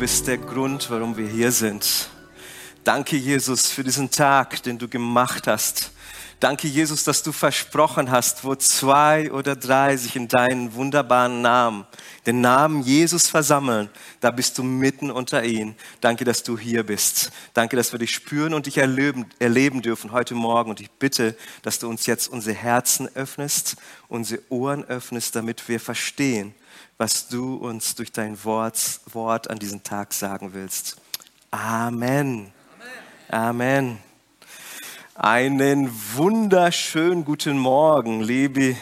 Bist der Grund, warum wir hier sind. Danke, Jesus, für diesen Tag, den du gemacht hast. Danke, Jesus, dass du versprochen hast, wo zwei oder drei sich in deinen wunderbaren Namen, den Namen Jesus versammeln, da bist du mitten unter ihnen. Danke, dass du hier bist. Danke, dass wir dich spüren und dich erleben, erleben dürfen heute Morgen. Und ich bitte, dass du uns jetzt unsere Herzen öffnest, unsere Ohren öffnest, damit wir verstehen, was du uns durch dein Wort, Wort an diesem Tag sagen willst. Amen. Amen. Einen wunderschönen guten Morgen, liebe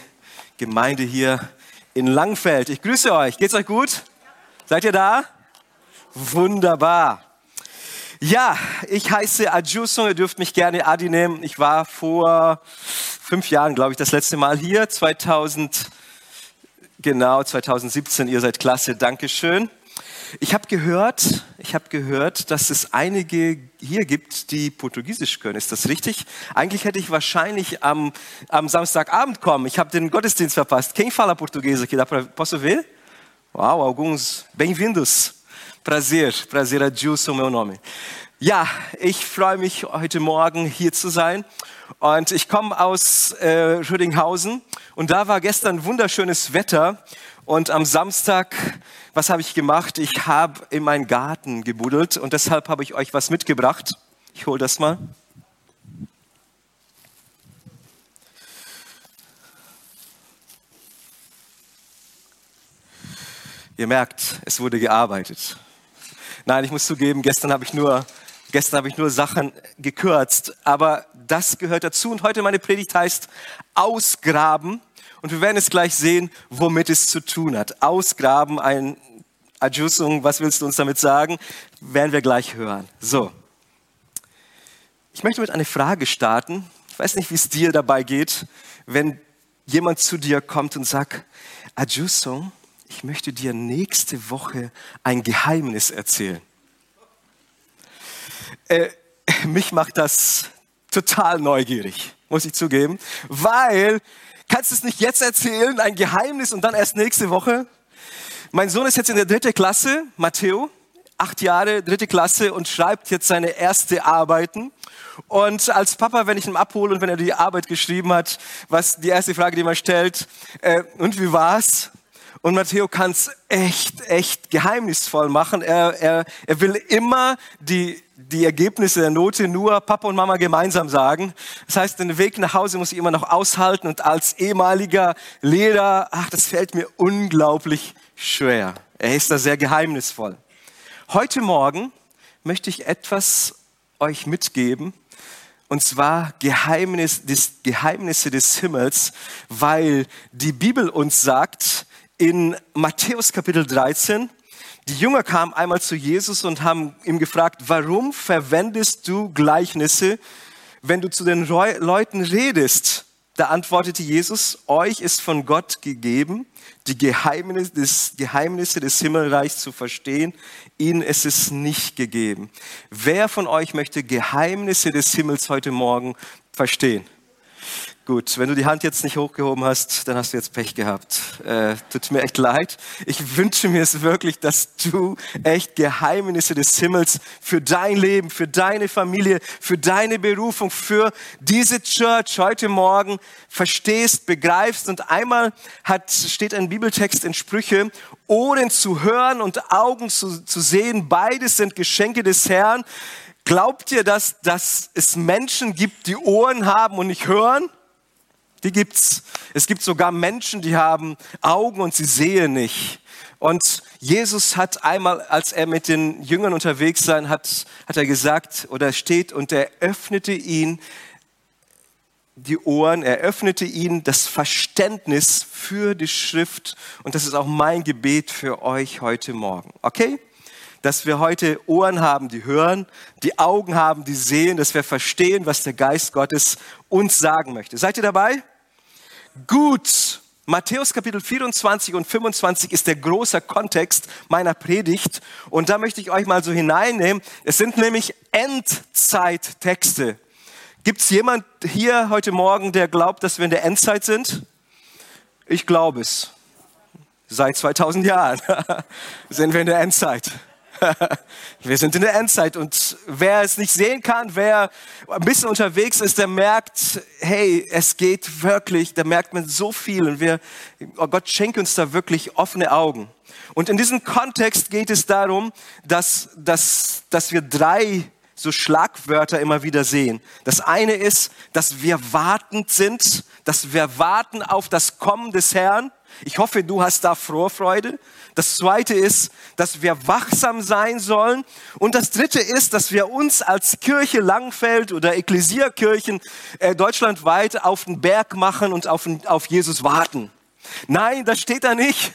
Gemeinde hier in Langfeld. Ich grüße euch. Geht's euch gut? Seid ihr da? Wunderbar. Ja, ich heiße Adjuso. Ihr dürft mich gerne Adi nehmen. Ich war vor fünf Jahren, glaube ich, das letzte Mal hier. 2000, genau, 2017. Ihr seid klasse. Dankeschön. Ich habe gehört, ich habe gehört, dass es einige hier gibt, die Portugiesisch können. Ist das richtig? Eigentlich hätte ich wahrscheinlich am, am Samstagabend kommen. Ich habe den Gottesdienst verpasst. Quem fala português aqui? Posso ver? Uau, alguns. Bem-vindos. Prazer, prazer, Adilson, meu nome. Ja, ich freue mich heute Morgen hier zu sein. Und ich komme aus äh, Rödinghausen und da war gestern wunderschönes Wetter. Und am Samstag, was habe ich gemacht? Ich habe in meinen Garten gebuddelt und deshalb habe ich euch was mitgebracht. Ich hole das mal. Ihr merkt, es wurde gearbeitet. Nein, ich muss zugeben, gestern habe ich nur, gestern habe ich nur Sachen gekürzt, aber das gehört dazu. Und heute meine Predigt heißt Ausgraben und wir werden es gleich sehen, womit es zu tun hat. Ausgraben, ein Adjusung, was willst du uns damit sagen? Werden wir gleich hören. So. Ich möchte mit einer Frage starten. Ich weiß nicht, wie es dir dabei geht, wenn jemand zu dir kommt und sagt, Adjusung, ich möchte dir nächste Woche ein Geheimnis erzählen. Äh, mich macht das total neugierig, muss ich zugeben, weil Kannst du es nicht jetzt erzählen, ein Geheimnis und dann erst nächste Woche? Mein Sohn ist jetzt in der dritten Klasse, Matteo, acht Jahre, dritte Klasse und schreibt jetzt seine erste Arbeiten. Und als Papa, wenn ich ihn abhole und wenn er die Arbeit geschrieben hat, was die erste Frage, die man stellt, äh, und wie war's? Und Matteo kann es echt, echt geheimnisvoll machen. Er, er, er will immer die, die Ergebnisse der Note nur Papa und Mama gemeinsam sagen. Das heißt, den Weg nach Hause muss ich immer noch aushalten und als ehemaliger Lehrer, ach, das fällt mir unglaublich schwer. Er ist da sehr geheimnisvoll. Heute Morgen möchte ich etwas euch mitgeben, und zwar Geheimnis, des, Geheimnisse des Himmels, weil die Bibel uns sagt, in Matthäus Kapitel 13, die Jünger kamen einmal zu Jesus und haben ihm gefragt, warum verwendest du Gleichnisse, wenn du zu den Leuten redest? Da antwortete Jesus, euch ist von Gott gegeben, die Geheimnisse des, Geheimnisse des Himmelreichs zu verstehen. Ihnen ist es nicht gegeben. Wer von euch möchte Geheimnisse des Himmels heute Morgen verstehen? Gut, wenn du die Hand jetzt nicht hochgehoben hast, dann hast du jetzt Pech gehabt. Äh, tut mir echt leid. Ich wünsche mir es wirklich, dass du echt Geheimnisse des Himmels für dein Leben, für deine Familie, für deine Berufung, für diese Church heute Morgen verstehst, begreifst. Und einmal hat, steht ein Bibeltext in Sprüche, Ohren zu hören und Augen zu, zu sehen, beides sind Geschenke des Herrn. Glaubt ihr, dass, dass es Menschen gibt, die Ohren haben und nicht hören? Die gibt's. Es gibt sogar Menschen, die haben Augen und sie sehen nicht. Und Jesus hat einmal, als er mit den Jüngern unterwegs sein hat, hat er gesagt oder steht und er öffnete ihn die Ohren, er öffnete ihnen das Verständnis für die Schrift. Und das ist auch mein Gebet für euch heute Morgen. Okay? dass wir heute Ohren haben, die hören, die Augen haben, die sehen, dass wir verstehen, was der Geist Gottes uns sagen möchte. Seid ihr dabei? Gut. Matthäus Kapitel 24 und 25 ist der große Kontext meiner Predigt und da möchte ich euch mal so hineinnehmen. Es sind nämlich Endzeittexte. Gibt es jemand hier heute Morgen, der glaubt, dass wir in der Endzeit sind? Ich glaube es. Seit 2000 Jahren sind wir in der Endzeit. Wir sind in der Endzeit und wer es nicht sehen kann, wer ein bisschen unterwegs ist, der merkt, hey, es geht wirklich, da merkt man so viel und wir, oh Gott schenkt uns da wirklich offene Augen. Und in diesem Kontext geht es darum, dass, dass, dass wir drei so Schlagwörter immer wieder sehen. Das eine ist, dass wir wartend sind, dass wir warten auf das Kommen des Herrn. Ich hoffe, du hast da Vorfreude. Das zweite ist, dass wir wachsam sein sollen. Und das dritte ist, dass wir uns als Kirche Langfeld oder Ekklesiakirchen äh, deutschlandweit auf den Berg machen und auf, auf Jesus warten. Nein, das steht da nicht.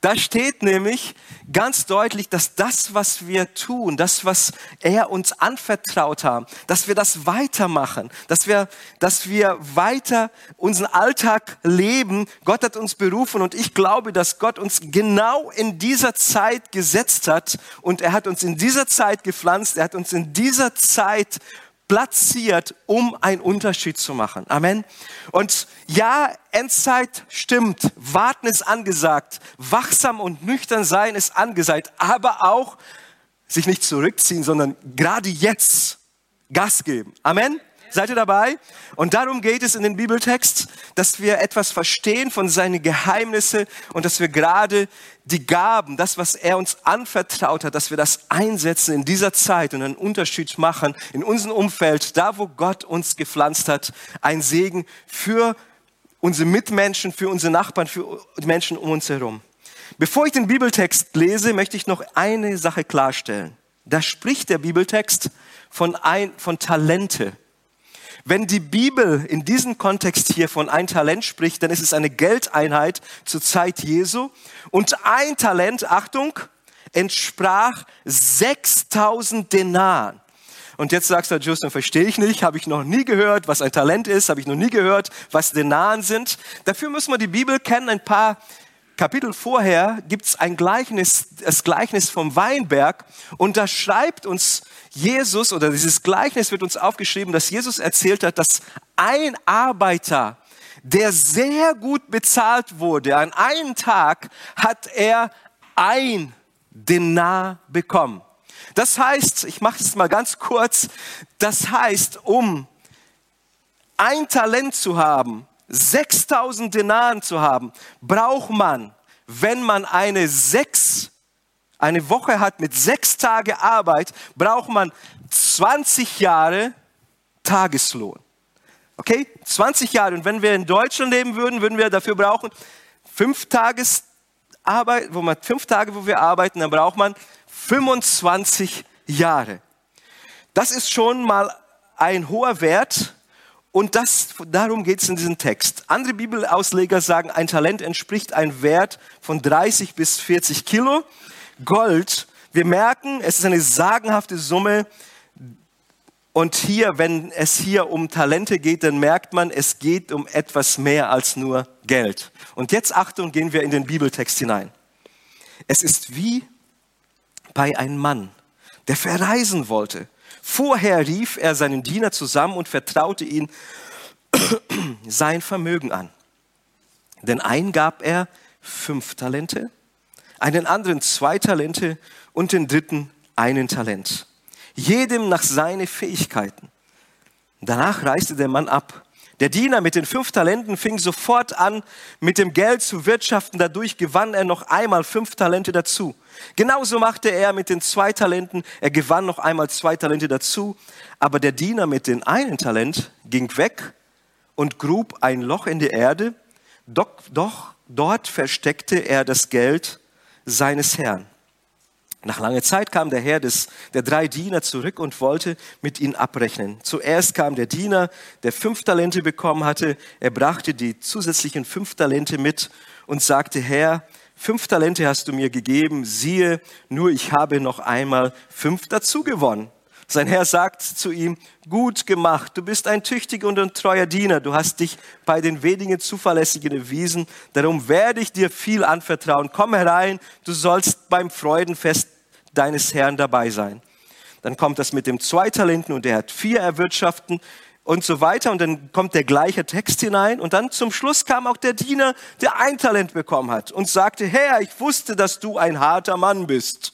Da steht nämlich ganz deutlich, dass das, was wir tun, das, was er uns anvertraut hat, dass wir das weitermachen, dass wir, dass wir weiter unseren Alltag leben. Gott hat uns berufen und ich glaube, dass Gott uns genau in dieser Zeit gesetzt hat und er hat uns in dieser Zeit gepflanzt, er hat uns in dieser Zeit platziert, um einen Unterschied zu machen. Amen. Und ja, Endzeit stimmt, warten ist angesagt, wachsam und nüchtern sein ist angesagt, aber auch sich nicht zurückziehen, sondern gerade jetzt Gas geben. Amen. Seid ihr dabei? Und darum geht es in den Bibeltext, dass wir etwas verstehen von seinen Geheimnissen und dass wir gerade die Gaben, das, was er uns anvertraut hat, dass wir das einsetzen in dieser Zeit und einen Unterschied machen in unserem Umfeld, da wo Gott uns gepflanzt hat, ein Segen für unsere Mitmenschen, für unsere Nachbarn, für die Menschen um uns herum. Bevor ich den Bibeltext lese, möchte ich noch eine Sache klarstellen. Da spricht der Bibeltext von, ein, von Talente. Wenn die Bibel in diesem Kontext hier von ein Talent spricht, dann ist es eine Geldeinheit zur Zeit Jesu. Und ein Talent, Achtung, entsprach 6000 Denaren. Und jetzt sagst du, Justin, verstehe ich nicht, habe ich noch nie gehört, was ein Talent ist, habe ich noch nie gehört, was Denaren sind. Dafür müssen wir die Bibel kennen, ein paar Kapitel vorher gibt es ein Gleichnis, das Gleichnis vom Weinberg und da schreibt uns Jesus oder dieses Gleichnis wird uns aufgeschrieben, dass Jesus erzählt hat, dass ein Arbeiter, der sehr gut bezahlt wurde, an einem Tag hat er ein Denar bekommen. Das heißt, ich mache es mal ganz kurz, das heißt, um ein Talent zu haben, 6000 Denaren zu haben, braucht man, wenn man eine sechs, eine Woche hat mit sechs Tage Arbeit, braucht man 20 Jahre Tageslohn. Okay? 20 Jahre. Und wenn wir in Deutschland leben würden, würden wir dafür brauchen fünf Tages Arbeit, wo man fünf Tage, wo wir arbeiten, dann braucht man 25 Jahre. Das ist schon mal ein hoher Wert und das, darum geht es in diesem Text. Andere Bibelausleger sagen, ein Talent entspricht einem Wert von 30 bis 40 Kilo. Gold, wir merken, es ist eine sagenhafte Summe. Und hier, wenn es hier um Talente geht, dann merkt man, es geht um etwas mehr als nur Geld. Und jetzt Achtung, gehen wir in den Bibeltext hinein. Es ist wie bei einem Mann, der verreisen wollte Vorher rief er seinen Diener zusammen und vertraute ihn sein Vermögen an. Denn einen gab er fünf Talente, einen anderen zwei Talente und den dritten einen Talent. Jedem nach seinen Fähigkeiten. Danach reiste der Mann ab. Der Diener mit den fünf Talenten fing sofort an, mit dem Geld zu wirtschaften. Dadurch gewann er noch einmal fünf Talente dazu. Genauso machte er mit den zwei Talenten. Er gewann noch einmal zwei Talente dazu. Aber der Diener mit dem einen Talent ging weg und grub ein Loch in die Erde. Doch, doch dort versteckte er das Geld seines Herrn. Nach langer Zeit kam der Herr des, der drei Diener zurück und wollte mit ihnen abrechnen. Zuerst kam der Diener, der fünf Talente bekommen hatte. Er brachte die zusätzlichen fünf Talente mit und sagte, Herr, fünf Talente hast du mir gegeben, siehe, nur ich habe noch einmal fünf dazu gewonnen. Sein Herr sagt zu ihm, gut gemacht, du bist ein tüchtiger und ein treuer Diener, du hast dich bei den wenigen Zuverlässigen erwiesen, darum werde ich dir viel anvertrauen. Komm herein, du sollst beim Freudenfest deines Herrn dabei sein. Dann kommt das mit dem zwei Talenten und er hat vier erwirtschaften und so weiter. Und dann kommt der gleiche Text hinein. Und dann zum Schluss kam auch der Diener, der ein Talent bekommen hat und sagte, Herr, ich wusste, dass du ein harter Mann bist.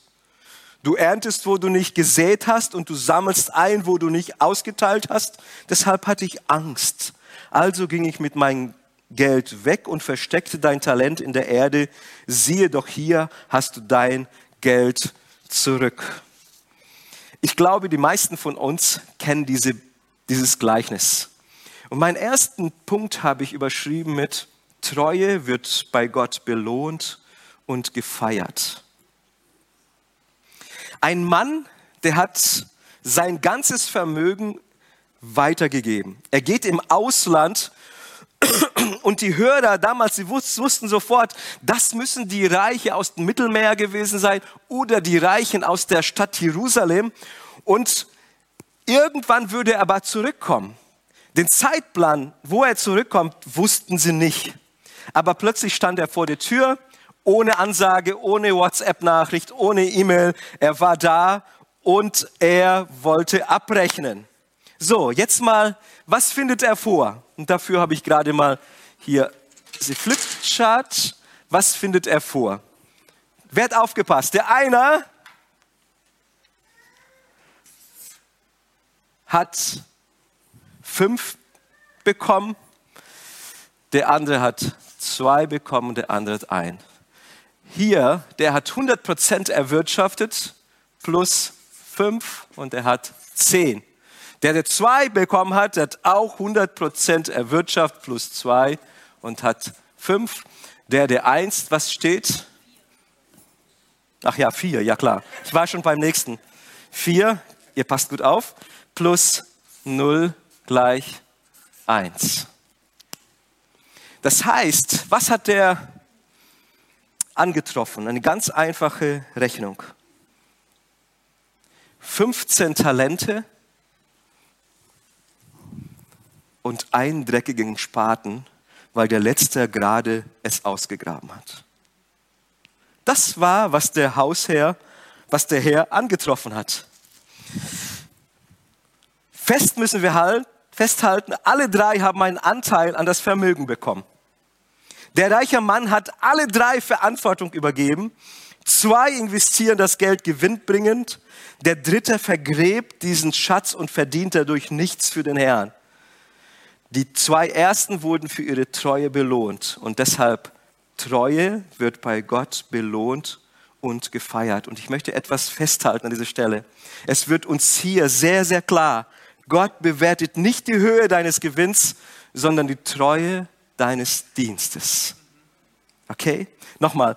Du erntest, wo du nicht gesät hast und du sammelst ein, wo du nicht ausgeteilt hast. Deshalb hatte ich Angst. Also ging ich mit meinem Geld weg und versteckte dein Talent in der Erde. Siehe doch hier hast du dein Geld zurück. Ich glaube, die meisten von uns kennen diese dieses Gleichnis. Und meinen ersten Punkt habe ich überschrieben mit Treue wird bei Gott belohnt und gefeiert. Ein Mann, der hat sein ganzes Vermögen weitergegeben. Er geht im Ausland und die Hörer damals, sie wussten sofort, das müssen die Reiche aus dem Mittelmeer gewesen sein oder die Reichen aus der Stadt Jerusalem. Und Irgendwann würde er aber zurückkommen. Den Zeitplan, wo er zurückkommt, wussten sie nicht. Aber plötzlich stand er vor der Tür, ohne Ansage, ohne WhatsApp-Nachricht, ohne E-Mail. Er war da und er wollte abrechnen. So, jetzt mal, was findet er vor? Und dafür habe ich gerade mal hier diese Flipchart. Was findet er vor? Wer hat aufgepasst? Der einer hat fünf bekommen, der andere hat zwei bekommen, der andere hat ein. Hier, der hat 100% erwirtschaftet plus fünf und der hat zehn. Der, der zwei bekommen hat, der hat auch 100% erwirtschaftet plus zwei und hat fünf. Der, der eins, was steht? Ach ja, vier, ja klar. Ich war schon beim nächsten. Vier, ihr passt gut auf plus 0 gleich 1. Das heißt, was hat der angetroffen? Eine ganz einfache Rechnung. 15 Talente und einen dreckigen Spaten, weil der Letzte gerade es ausgegraben hat. Das war, was der Hausherr, was der Herr angetroffen hat. Fest müssen wir halt, festhalten, alle drei haben einen Anteil an das Vermögen bekommen. Der reiche Mann hat alle drei Verantwortung übergeben. Zwei investieren das Geld gewinnbringend. Der dritte vergräbt diesen Schatz und verdient dadurch nichts für den Herrn. Die zwei ersten wurden für ihre Treue belohnt und deshalb Treue wird bei Gott belohnt und gefeiert. Und ich möchte etwas festhalten an dieser Stelle. Es wird uns hier sehr, sehr klar, Gott bewertet nicht die Höhe deines Gewinns, sondern die Treue deines Dienstes. Okay? Nochmal.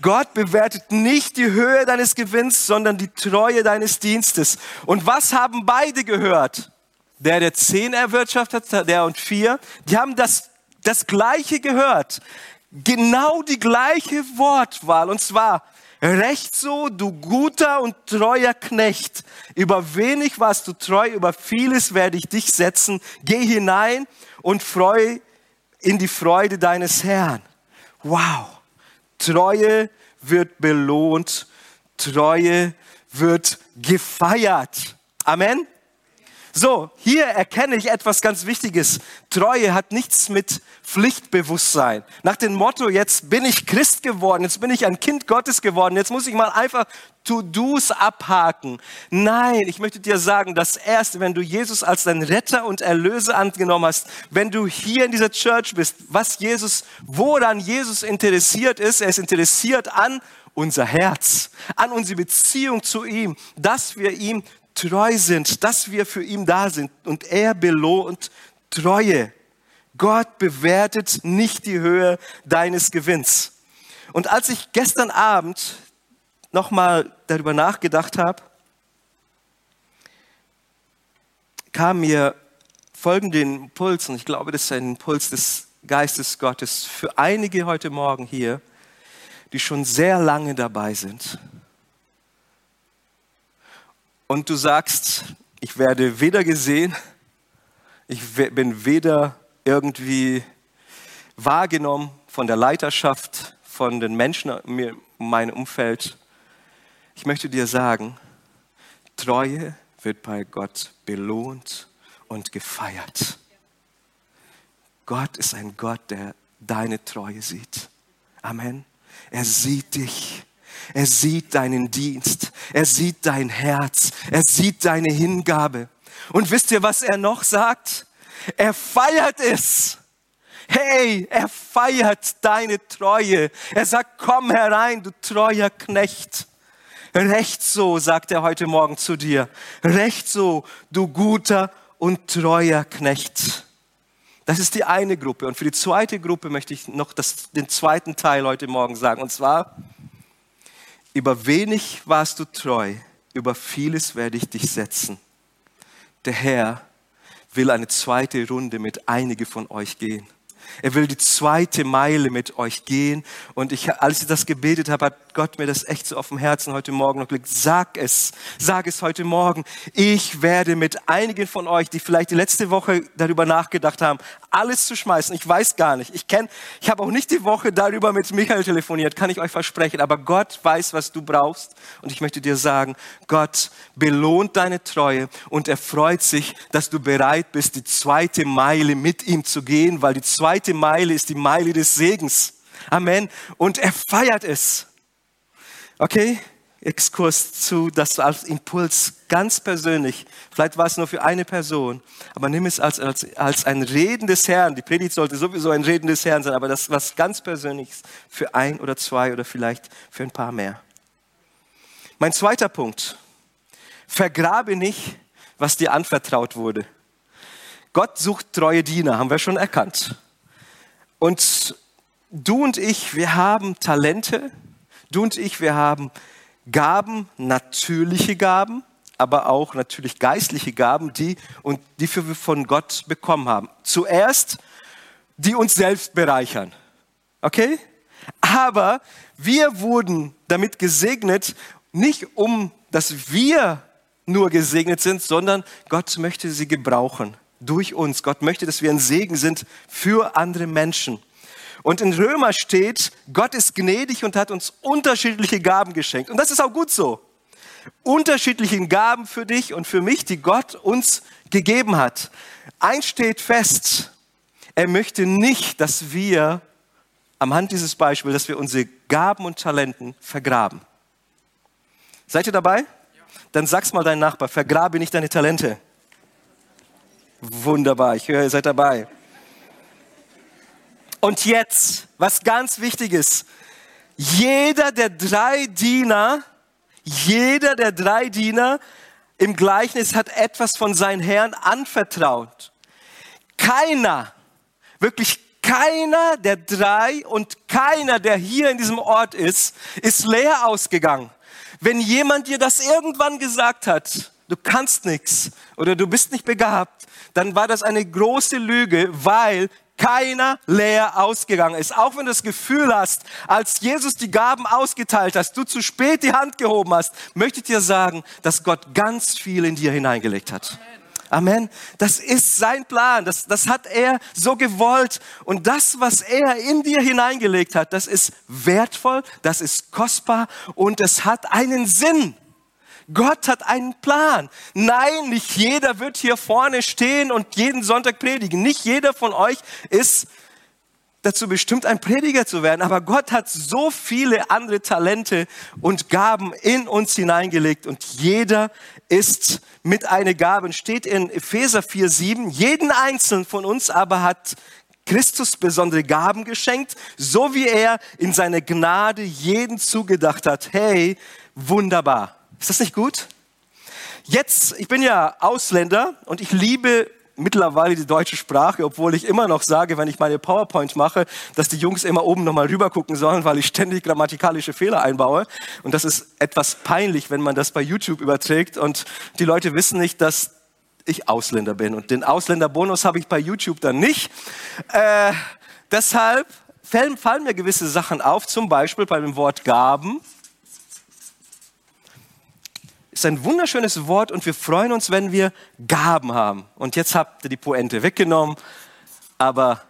Gott bewertet nicht die Höhe deines Gewinns, sondern die Treue deines Dienstes. Und was haben beide gehört? Der, der zehn erwirtschaftet hat, der und vier, die haben das, das Gleiche gehört. Genau die gleiche Wortwahl. Und zwar, Recht so, du guter und treuer Knecht. Über wenig warst du treu, über vieles werde ich dich setzen. Geh hinein und freu in die Freude deines Herrn. Wow. Treue wird belohnt. Treue wird gefeiert. Amen. So, hier erkenne ich etwas ganz Wichtiges. Treue hat nichts mit Pflichtbewusstsein. Nach dem Motto, jetzt bin ich Christ geworden, jetzt bin ich ein Kind Gottes geworden, jetzt muss ich mal einfach To-Dos abhaken. Nein, ich möchte dir sagen, dass erst, wenn du Jesus als dein Retter und Erlöser angenommen hast, wenn du hier in dieser Church bist, was Jesus, woran Jesus interessiert ist, er ist interessiert an unser Herz, an unsere Beziehung zu ihm, dass wir ihm treu sind, dass wir für ihn da sind und er belohnt Treue. Gott bewertet nicht die Höhe deines Gewinns. Und als ich gestern Abend nochmal darüber nachgedacht habe, kam mir folgender Impuls, und ich glaube, das ist ein Impuls des Geistes Gottes für einige heute Morgen hier, die schon sehr lange dabei sind und du sagst, ich werde weder gesehen, ich bin weder irgendwie wahrgenommen von der Leiterschaft, von den Menschen in meinem Umfeld. Ich möchte dir sagen, Treue wird bei Gott belohnt und gefeiert. Gott ist ein Gott, der deine Treue sieht. Amen. Er sieht dich. Er sieht deinen Dienst. Er sieht dein Herz. Er sieht deine Hingabe. Und wisst ihr, was er noch sagt? Er feiert es. Hey, er feiert deine Treue. Er sagt, komm herein, du treuer Knecht. Recht so, sagt er heute Morgen zu dir. Recht so, du guter und treuer Knecht. Das ist die eine Gruppe. Und für die zweite Gruppe möchte ich noch das, den zweiten Teil heute Morgen sagen. Und zwar, über wenig warst du treu, über vieles werde ich dich setzen. Der Herr will eine zweite Runde mit einige von euch gehen. Er will die zweite Meile mit euch gehen. Und ich, als ich das gebetet habe, hat Gott mir das echt so auf dem Herzen heute Morgen noch gelegt. Sag es, sag es heute Morgen. Ich werde mit einigen von euch, die vielleicht die letzte Woche darüber nachgedacht haben, alles zu schmeißen. Ich weiß gar nicht. Ich kenne, ich habe auch nicht die Woche darüber mit Michael telefoniert, kann ich euch versprechen. Aber Gott weiß, was du brauchst. Und ich möchte dir sagen, Gott belohnt deine Treue und er freut sich, dass du bereit bist, die zweite Meile mit ihm zu gehen, weil die zweite Meile ist die Meile des Segens. Amen. Und er feiert es. Okay? Exkurs zu, das als Impuls ganz persönlich. Vielleicht war es nur für eine Person, aber nimm es als, als, als ein Reden des Herrn. Die Predigt sollte sowieso ein Reden des Herrn sein, aber das was ganz Persönliches für ein oder zwei oder vielleicht für ein paar mehr. Mein zweiter Punkt. Vergrabe nicht, was dir anvertraut wurde. Gott sucht treue Diener, haben wir schon erkannt. Und du und ich, wir haben Talente, Du und ich, wir haben Gaben, natürliche Gaben, aber auch natürlich geistliche Gaben, die, und die wir von Gott bekommen haben. Zuerst, die uns selbst bereichern. Okay? Aber wir wurden damit gesegnet, nicht um, dass wir nur gesegnet sind, sondern Gott möchte sie gebrauchen durch uns. Gott möchte, dass wir ein Segen sind für andere Menschen. Und in Römer steht, Gott ist gnädig und hat uns unterschiedliche Gaben geschenkt. Und das ist auch gut so. Unterschiedliche Gaben für dich und für mich, die Gott uns gegeben hat. Eins steht fest, er möchte nicht, dass wir am Hand dieses Beispiels, dass wir unsere Gaben und Talenten vergraben. Seid ihr dabei? Dann sag's mal deinen Nachbar, vergrabe nicht deine Talente. Wunderbar, ich höre, ihr seid dabei. Und jetzt, was ganz wichtig ist, jeder der drei Diener, jeder der drei Diener im Gleichnis hat etwas von seinem Herrn anvertraut. Keiner, wirklich keiner der drei und keiner, der hier in diesem Ort ist, ist leer ausgegangen. Wenn jemand dir das irgendwann gesagt hat, du kannst nichts oder du bist nicht begabt, dann war das eine große Lüge, weil keiner leer ausgegangen ist. Auch wenn du das Gefühl hast, als Jesus die Gaben ausgeteilt hast, du zu spät die Hand gehoben hast, möchte ich dir sagen, dass Gott ganz viel in dir hineingelegt hat. Amen. Das ist sein Plan. Das, das hat er so gewollt. Und das, was er in dir hineingelegt hat, das ist wertvoll, das ist kostbar und es hat einen Sinn. Gott hat einen Plan. Nein, nicht jeder wird hier vorne stehen und jeden Sonntag predigen. Nicht jeder von euch ist dazu bestimmt, ein Prediger zu werden. Aber Gott hat so viele andere Talente und Gaben in uns hineingelegt und jeder ist mit einer Gabe. Steht in Epheser 4,7. Jeden einzelnen von uns aber hat Christus besondere Gaben geschenkt, so wie er in seiner Gnade jeden zugedacht hat. Hey, wunderbar. Ist das nicht gut? Jetzt, ich bin ja Ausländer und ich liebe mittlerweile die deutsche Sprache, obwohl ich immer noch sage, wenn ich meine PowerPoint mache, dass die Jungs immer oben nochmal rüber gucken sollen, weil ich ständig grammatikalische Fehler einbaue. Und das ist etwas peinlich, wenn man das bei YouTube überträgt und die Leute wissen nicht, dass ich Ausländer bin. Und den Ausländerbonus habe ich bei YouTube dann nicht. Äh, deshalb fallen mir gewisse Sachen auf, zum Beispiel bei dem Wort Gaben ist ein wunderschönes Wort und wir freuen uns, wenn wir Gaben haben. Und jetzt habt ihr die Poente weggenommen, aber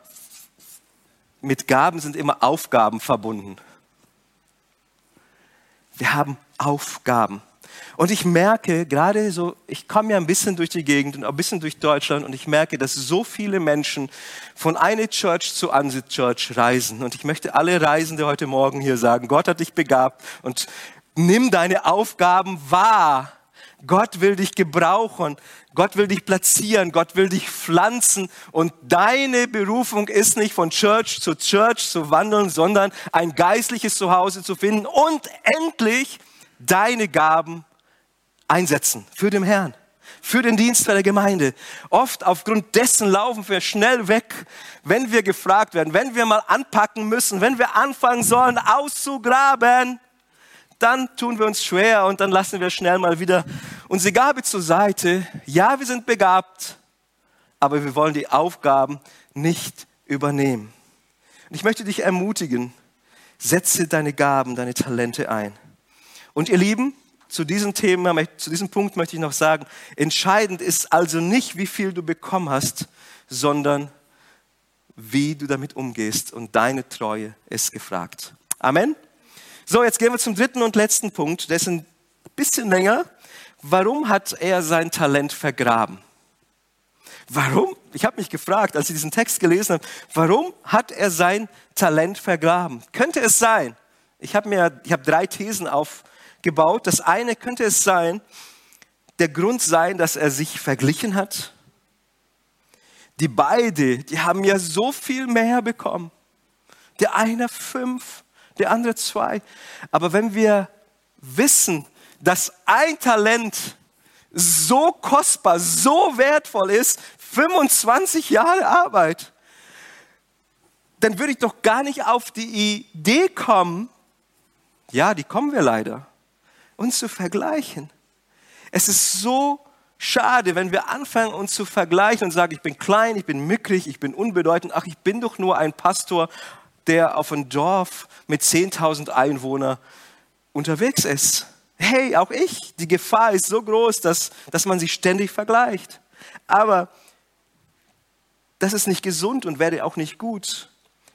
mit Gaben sind immer Aufgaben verbunden. Wir haben Aufgaben. Und ich merke gerade so, ich komme ja ein bisschen durch die Gegend und ein bisschen durch Deutschland und ich merke, dass so viele Menschen von einer Church zu andere Church reisen. Und ich möchte alle Reisende heute Morgen hier sagen, Gott hat dich begabt und nimm deine Aufgaben wahr. Gott will dich gebrauchen. Gott will dich platzieren. Gott will dich pflanzen. Und deine Berufung ist nicht von Church zu Church zu wandeln, sondern ein geistliches Zuhause zu finden und endlich deine Gaben einsetzen für den Herrn, für den Dienst der Gemeinde. Oft aufgrund dessen laufen wir schnell weg, wenn wir gefragt werden, wenn wir mal anpacken müssen, wenn wir anfangen sollen auszugraben, dann tun wir uns schwer und dann lassen wir schnell mal wieder unsere Gabe zur Seite. Ja, wir sind begabt, aber wir wollen die Aufgaben nicht übernehmen. Und ich möchte dich ermutigen, setze deine Gaben, deine Talente ein. Und ihr Lieben, zu diesem Thema, zu diesem Punkt möchte ich noch sagen, entscheidend ist also nicht, wie viel du bekommen hast, sondern wie du damit umgehst. Und deine Treue ist gefragt. Amen. So, jetzt gehen wir zum dritten und letzten Punkt. Der ist ein bisschen länger. Warum hat er sein Talent vergraben? Warum? Ich habe mich gefragt, als ich diesen Text gelesen habe, warum hat er sein Talent vergraben? Könnte es sein? Ich habe mir, ich habe drei Thesen auf, gebaut. Das eine könnte es sein, der Grund sein, dass er sich verglichen hat. Die beide, die haben ja so viel mehr bekommen. Der eine fünf, der andere zwei. Aber wenn wir wissen, dass ein Talent so kostbar, so wertvoll ist, 25 Jahre Arbeit, dann würde ich doch gar nicht auf die Idee kommen, ja, die kommen wir leider, uns zu vergleichen. Es ist so schade, wenn wir anfangen, uns zu vergleichen und sagen, ich bin klein, ich bin mickrig, ich bin unbedeutend. Ach, ich bin doch nur ein Pastor, der auf einem Dorf mit 10.000 Einwohnern unterwegs ist. Hey, auch ich, die Gefahr ist so groß, dass, dass man sich ständig vergleicht. Aber das ist nicht gesund und werde auch nicht gut.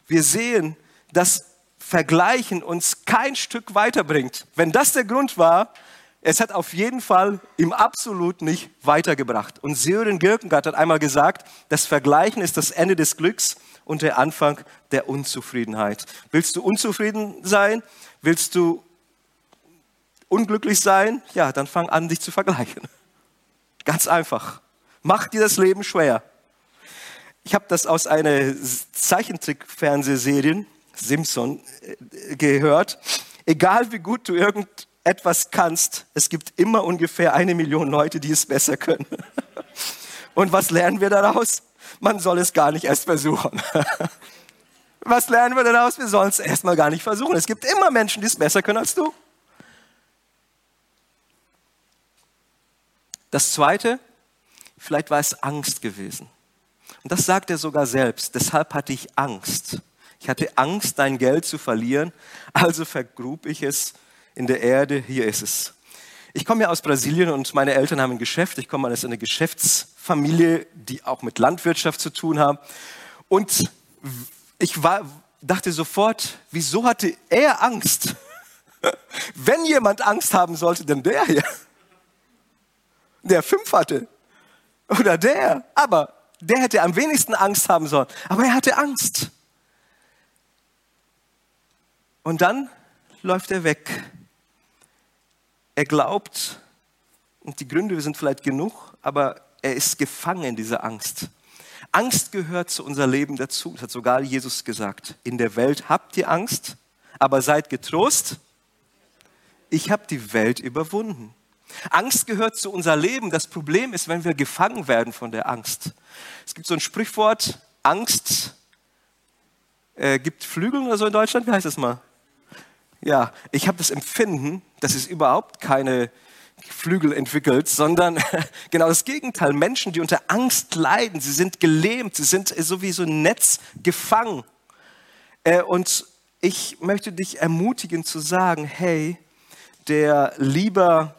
Wir sehen, dass Vergleichen uns kein Stück weiterbringt. Wenn das der Grund war, es hat auf jeden Fall ihm absolut nicht weitergebracht. Und Sören Kierkegaard hat einmal gesagt, das Vergleichen ist das Ende des Glücks und der Anfang der Unzufriedenheit. Willst du unzufrieden sein? Willst du unglücklich sein? Ja, dann fang an, dich zu vergleichen. Ganz einfach. Mach dir das Leben schwer. Ich habe das aus einer Zeichentrick-Fernsehserie Simpson äh, gehört. Egal wie gut du irgendetwas kannst, es gibt immer ungefähr eine Million Leute, die es besser können. Und was lernen wir daraus? Man soll es gar nicht erst versuchen. Was lernen wir daraus? Wir sollen es erstmal gar nicht versuchen. Es gibt immer Menschen, die es besser können als du. Das zweite, vielleicht war es Angst gewesen. Und das sagt er sogar selbst. Deshalb hatte ich Angst. Ich hatte Angst, dein Geld zu verlieren, also vergrub ich es in der Erde. Hier ist es. Ich komme ja aus Brasilien und meine Eltern haben ein Geschäft. Ich komme aus einer Geschäftsfamilie, die auch mit Landwirtschaft zu tun haben. Und ich war, dachte sofort, wieso hatte er Angst? Wenn jemand Angst haben sollte, dann der hier. Der fünf hatte. Oder der. Aber der hätte am wenigsten Angst haben sollen. Aber er hatte Angst. Und dann läuft er weg. Er glaubt, und die Gründe sind vielleicht genug, aber er ist gefangen in dieser Angst. Angst gehört zu unser Leben dazu. Das hat sogar Jesus gesagt. In der Welt habt ihr Angst, aber seid getrost. Ich habe die Welt überwunden. Angst gehört zu unser Leben. Das Problem ist, wenn wir gefangen werden von der Angst. Es gibt so ein Sprichwort, Angst äh, gibt Flügel oder so in Deutschland. Wie heißt das mal? Ja, ich habe das Empfinden, dass es überhaupt keine Flügel entwickelt, sondern genau das Gegenteil. Menschen, die unter Angst leiden, sie sind gelähmt, sie sind so wie so ein Netz gefangen. Äh, und ich möchte dich ermutigen zu sagen, hey, der lieber,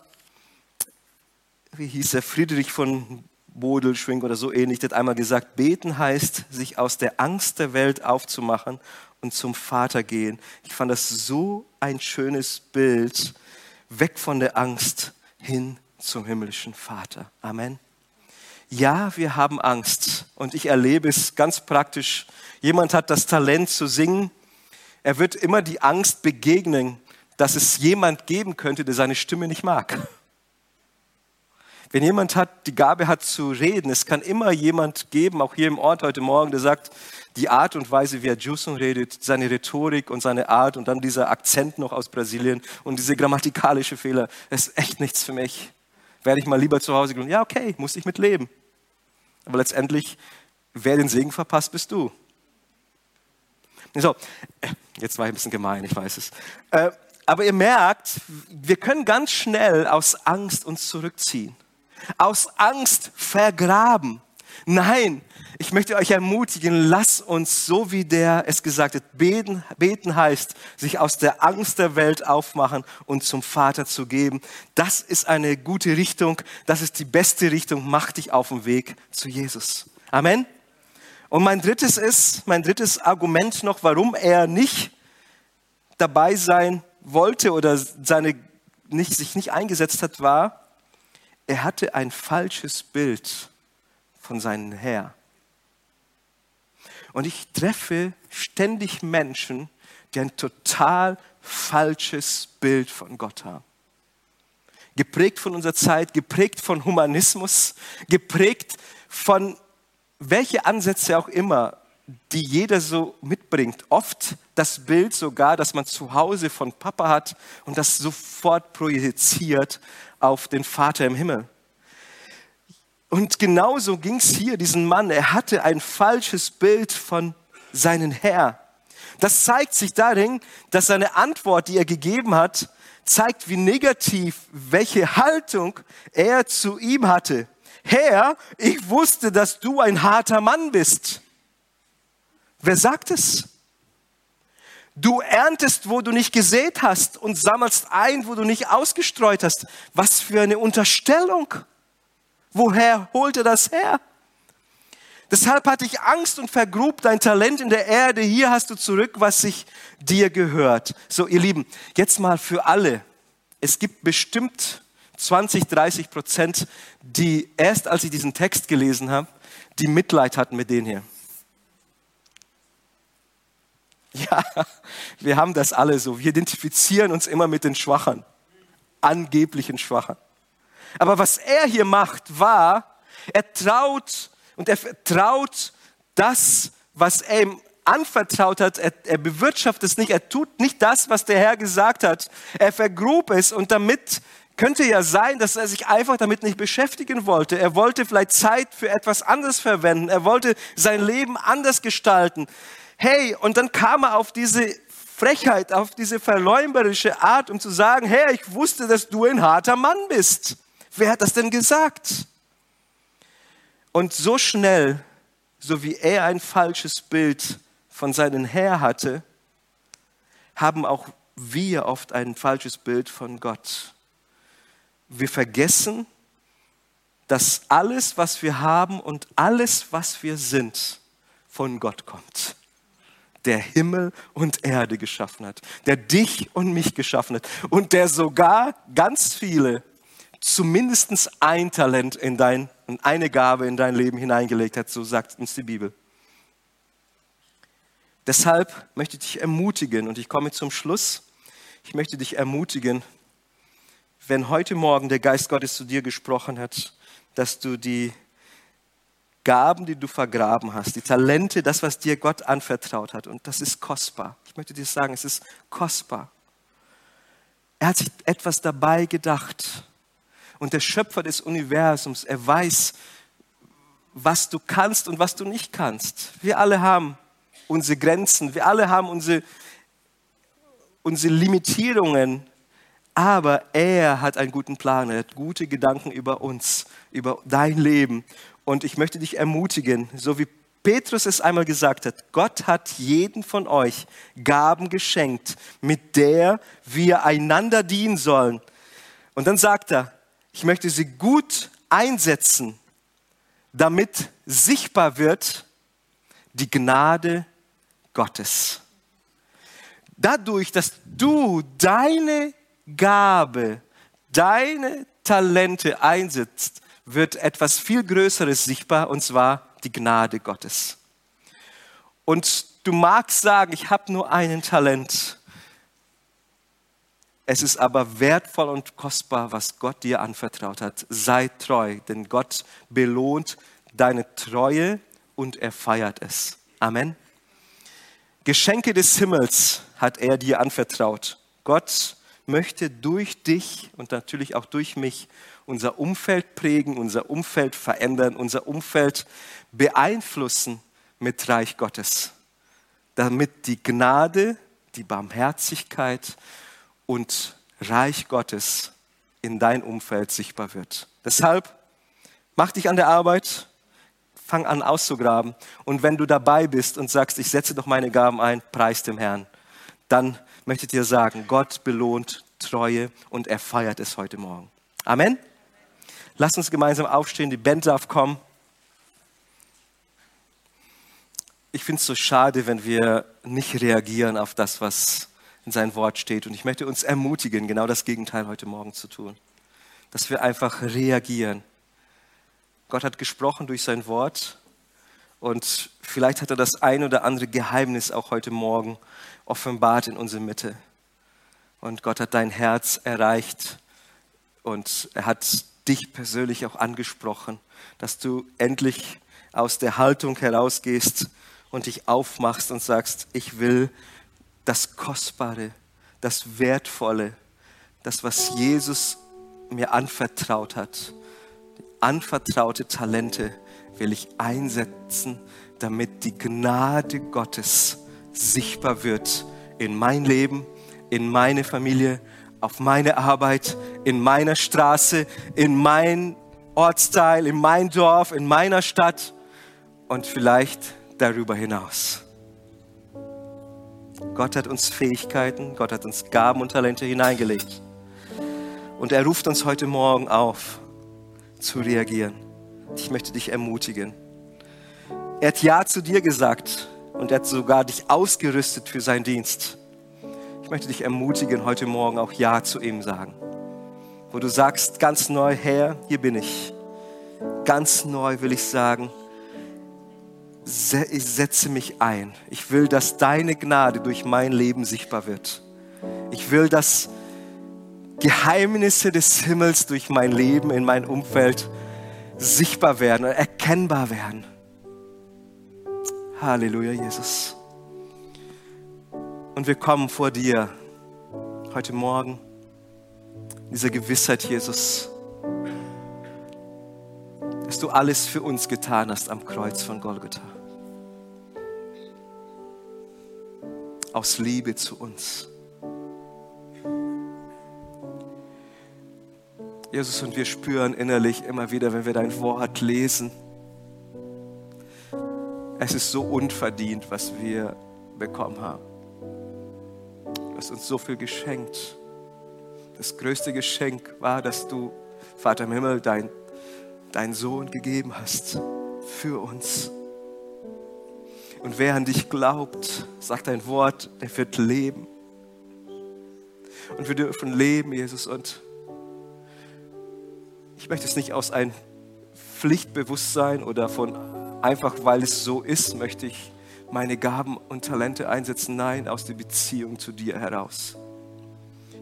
wie hieß er, Friedrich von Bodelschwing oder so ähnlich, der hat einmal gesagt, beten heißt, sich aus der Angst der Welt aufzumachen und zum Vater gehen. Ich fand das so ein schönes Bild, weg von der Angst hin zum himmlischen Vater. Amen. Ja, wir haben Angst und ich erlebe es ganz praktisch. Jemand hat das Talent zu singen. Er wird immer die Angst begegnen, dass es jemand geben könnte, der seine Stimme nicht mag. Wenn jemand hat, die Gabe hat zu reden, es kann immer jemand geben, auch hier im Ort heute Morgen, der sagt, die Art und Weise, wie er Jusun redet, seine Rhetorik und seine Art und dann dieser Akzent noch aus Brasilien und diese grammatikalische Fehler, das ist echt nichts für mich. Werde ich mal lieber zu Hause gehen. Ja, okay, muss ich mit leben. Aber letztendlich, wer den Segen verpasst, bist du. So, jetzt war ich ein bisschen gemein, ich weiß es. Äh, aber ihr merkt, wir können ganz schnell aus Angst uns zurückziehen aus Angst vergraben. Nein, ich möchte euch ermutigen, lasst uns, so wie der es gesagt hat, beten, beten heißt, sich aus der Angst der Welt aufmachen und zum Vater zu geben. Das ist eine gute Richtung, das ist die beste Richtung, mach dich auf den Weg zu Jesus. Amen. Und mein drittes ist, mein drittes Argument noch, warum er nicht dabei sein wollte oder seine, nicht, sich nicht eingesetzt hat, war, er hatte ein falsches Bild von seinem Herr. Und ich treffe ständig Menschen, die ein total falsches Bild von Gott haben. Geprägt von unserer Zeit, geprägt von Humanismus, geprägt von welche Ansätze auch immer, die jeder so mitbringt. Oft das Bild sogar, das man zu Hause von Papa hat und das sofort projiziert auf den Vater im Himmel. Und genauso ging es hier diesen Mann. Er hatte ein falsches Bild von seinem Herr. Das zeigt sich darin, dass seine Antwort, die er gegeben hat, zeigt, wie negativ, welche Haltung er zu ihm hatte. Herr, ich wusste, dass du ein harter Mann bist. Wer sagt es? Du erntest, wo du nicht gesät hast und sammelst ein, wo du nicht ausgestreut hast. Was für eine Unterstellung. Woher holt er das her? Deshalb hatte ich Angst und vergrub dein Talent in der Erde. Hier hast du zurück, was sich dir gehört. So, ihr Lieben, jetzt mal für alle. Es gibt bestimmt 20, 30 Prozent, die erst als ich diesen Text gelesen habe, die Mitleid hatten mit denen hier. Ja, wir haben das alle so. Wir identifizieren uns immer mit den Schwachen, angeblichen Schwachen. Aber was er hier macht, war, er traut und er vertraut das, was er ihm anvertraut hat. Er, er bewirtschaftet es nicht. Er tut nicht das, was der Herr gesagt hat. Er vergrub es und damit könnte ja sein, dass er sich einfach damit nicht beschäftigen wollte. Er wollte vielleicht Zeit für etwas anderes verwenden. Er wollte sein Leben anders gestalten hey, und dann kam er auf diese Frechheit, auf diese verleumderische Art, um zu sagen, hey, ich wusste, dass du ein harter Mann bist. Wer hat das denn gesagt? Und so schnell, so wie er ein falsches Bild von seinem Herr hatte, haben auch wir oft ein falsches Bild von Gott. Wir vergessen, dass alles, was wir haben und alles, was wir sind, von Gott kommt der Himmel und Erde geschaffen hat, der dich und mich geschaffen hat und der sogar ganz viele, zumindest ein Talent in dein, und eine Gabe in dein Leben hineingelegt hat, so sagt uns die Bibel. Deshalb möchte ich dich ermutigen, und ich komme zum Schluss, ich möchte dich ermutigen, wenn heute Morgen der Geist Gottes zu dir gesprochen hat, dass du die Gaben, die du vergraben hast, die Talente, das, was dir Gott anvertraut hat. Und das ist kostbar. Ich möchte dir sagen, es ist kostbar. Er hat sich etwas dabei gedacht. Und der Schöpfer des Universums, er weiß, was du kannst und was du nicht kannst. Wir alle haben unsere Grenzen, wir alle haben unsere, unsere Limitierungen, aber er hat einen guten Plan, er hat gute Gedanken über uns, über dein Leben. Und ich möchte dich ermutigen, so wie Petrus es einmal gesagt hat, Gott hat jeden von euch Gaben geschenkt, mit der wir einander dienen sollen. Und dann sagt er, ich möchte sie gut einsetzen, damit sichtbar wird die Gnade Gottes. Dadurch, dass du deine Gabe, deine Talente einsetzt, wird etwas viel Größeres sichtbar, und zwar die Gnade Gottes. Und du magst sagen, ich habe nur einen Talent. Es ist aber wertvoll und kostbar, was Gott dir anvertraut hat. Sei treu, denn Gott belohnt deine Treue und er feiert es. Amen. Geschenke des Himmels hat er dir anvertraut. Gott möchte durch dich und natürlich auch durch mich unser Umfeld prägen, unser Umfeld verändern, unser Umfeld beeinflussen mit Reich Gottes, damit die Gnade, die Barmherzigkeit und Reich Gottes in dein Umfeld sichtbar wird. Deshalb mach dich an der Arbeit, fang an auszugraben und wenn du dabei bist und sagst, ich setze doch meine Gaben ein, preis dem Herrn, dann möchte ich dir sagen, Gott belohnt Treue und er feiert es heute Morgen. Amen. Lass uns gemeinsam aufstehen, die Band darf kommen. Ich finde es so schade, wenn wir nicht reagieren auf das, was in sein Wort steht. Und ich möchte uns ermutigen, genau das Gegenteil heute Morgen zu tun. Dass wir einfach reagieren. Gott hat gesprochen durch sein Wort und vielleicht hat er das ein oder andere Geheimnis auch heute Morgen offenbart in unserer Mitte. Und Gott hat dein Herz erreicht und er hat dich persönlich auch angesprochen, dass du endlich aus der Haltung herausgehst und dich aufmachst und sagst, ich will das Kostbare, das Wertvolle, das, was Jesus mir anvertraut hat, anvertraute Talente will ich einsetzen, damit die Gnade Gottes sichtbar wird in mein Leben, in meine Familie, auf meine Arbeit, in meiner Straße, in mein Ortsteil, in mein Dorf, in meiner Stadt und vielleicht darüber hinaus. Gott hat uns Fähigkeiten, Gott hat uns Gaben und Talente hineingelegt. Und er ruft uns heute Morgen auf, zu reagieren. Ich möchte dich ermutigen. Er hat Ja zu dir gesagt und er hat sogar dich ausgerüstet für seinen Dienst. Ich möchte dich ermutigen, heute Morgen auch Ja zu ihm sagen. Wo du sagst, ganz neu, Herr, hier bin ich. Ganz neu will ich sagen, ich setze mich ein. Ich will, dass deine Gnade durch mein Leben sichtbar wird. Ich will, dass Geheimnisse des Himmels durch mein Leben, in mein Umfeld sichtbar werden und erkennbar werden. Halleluja, Jesus. Und wir kommen vor dir heute Morgen, diese Gewissheit, Jesus, dass du alles für uns getan hast am Kreuz von Golgotha. Aus Liebe zu uns. Jesus, und wir spüren innerlich immer wieder, wenn wir dein Wort lesen, es ist so unverdient, was wir bekommen haben. Hast uns so viel geschenkt. Das größte Geschenk war, dass du, Vater im Himmel, dein, dein Sohn gegeben hast für uns. Und wer an dich glaubt, sagt dein Wort, der wird leben. Und wir dürfen leben, Jesus. Und ich möchte es nicht aus einem Pflichtbewusstsein oder von einfach, weil es so ist, möchte ich meine Gaben und Talente einsetzen. Nein, aus der Beziehung zu dir heraus.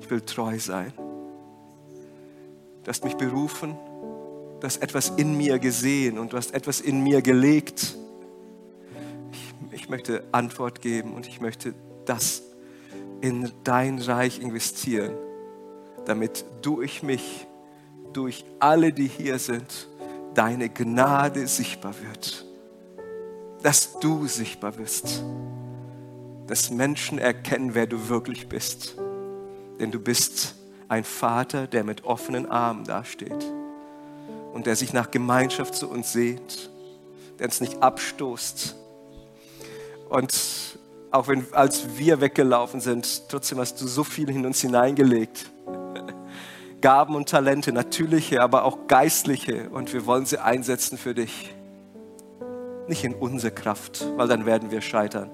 Ich will treu sein. Du hast mich berufen, du hast etwas in mir gesehen und du hast etwas in mir gelegt. Ich, ich möchte Antwort geben und ich möchte das in dein Reich investieren, damit durch mich, durch alle, die hier sind, deine Gnade sichtbar wird dass du sichtbar wirst, dass Menschen erkennen, wer du wirklich bist. Denn du bist ein Vater, der mit offenen Armen dasteht und der sich nach Gemeinschaft zu uns sehnt, der uns nicht abstoßt. Und auch wenn, als wir weggelaufen sind, trotzdem hast du so viel in uns hineingelegt. Gaben und Talente, natürliche, aber auch geistliche. Und wir wollen sie einsetzen für dich. Nicht in unserer Kraft, weil dann werden wir scheitern,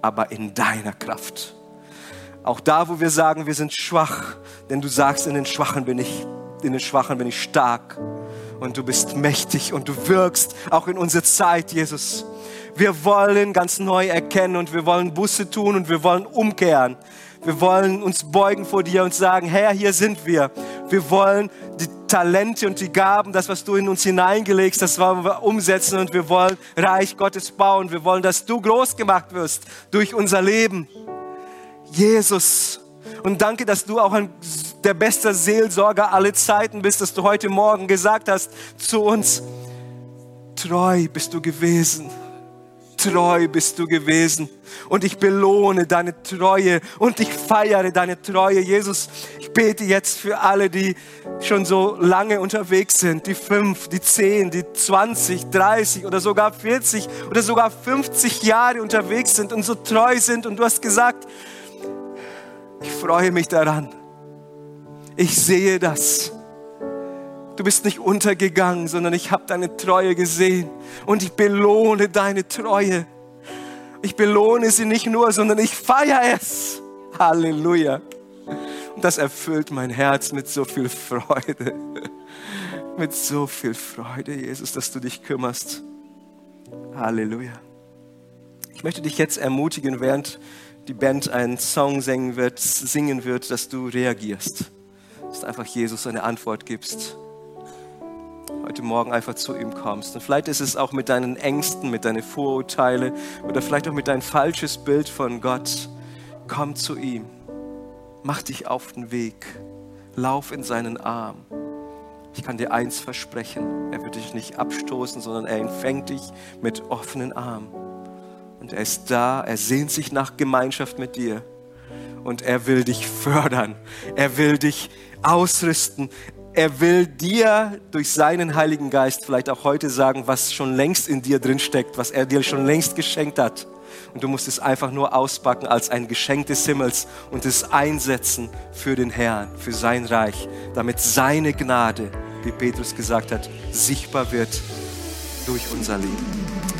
aber in deiner Kraft. Auch da, wo wir sagen, wir sind schwach, denn du sagst, in den Schwachen bin ich in den Schwachen bin ich stark. Und du bist mächtig und du wirkst auch in unserer Zeit, Jesus. Wir wollen ganz neu erkennen und wir wollen Busse tun und wir wollen umkehren. Wir wollen uns beugen vor dir und sagen, Herr, hier sind wir. Wir wollen die Talente und die Gaben, das, was du in uns hineingelegst, das wollen wir umsetzen und wir wollen Reich Gottes bauen. Wir wollen, dass du groß gemacht wirst durch unser Leben. Jesus. Und danke, dass du auch ein, der beste Seelsorger aller Zeiten bist, dass du heute Morgen gesagt hast zu uns, treu bist du gewesen treu bist du gewesen. Und ich belohne deine Treue und ich feiere deine Treue. Jesus, bete jetzt für alle, die schon so lange unterwegs sind, die fünf, die zehn, die 20, 30 oder sogar 40 oder sogar 50 Jahre unterwegs sind und so treu sind. Und du hast gesagt, ich freue mich daran. Ich sehe das. Du bist nicht untergegangen, sondern ich habe deine Treue gesehen und ich belohne deine Treue. Ich belohne sie nicht nur, sondern ich feiere es. Halleluja. Das erfüllt mein Herz mit so viel Freude. Mit so viel Freude, Jesus, dass du dich kümmerst. Halleluja. Ich möchte dich jetzt ermutigen, während die Band einen Song singen wird, singen wird, dass du reagierst. Dass du einfach Jesus eine Antwort gibst heute Morgen einfach zu ihm kommst. Und vielleicht ist es auch mit deinen Ängsten, mit deinen Vorurteilen oder vielleicht auch mit deinem falsches Bild von Gott. Komm zu ihm. Mach dich auf den Weg. Lauf in seinen Arm. Ich kann dir eins versprechen. Er wird dich nicht abstoßen, sondern er empfängt dich mit offenen Armen. Und er ist da. Er sehnt sich nach Gemeinschaft mit dir. Und er will dich fördern. Er will dich ausrüsten. Er will dir durch seinen Heiligen Geist vielleicht auch heute sagen, was schon längst in dir drin steckt, was er dir schon längst geschenkt hat. Und du musst es einfach nur auspacken als ein Geschenk des Himmels und es einsetzen für den Herrn, für sein Reich, damit seine Gnade, wie Petrus gesagt hat, sichtbar wird durch unser Leben.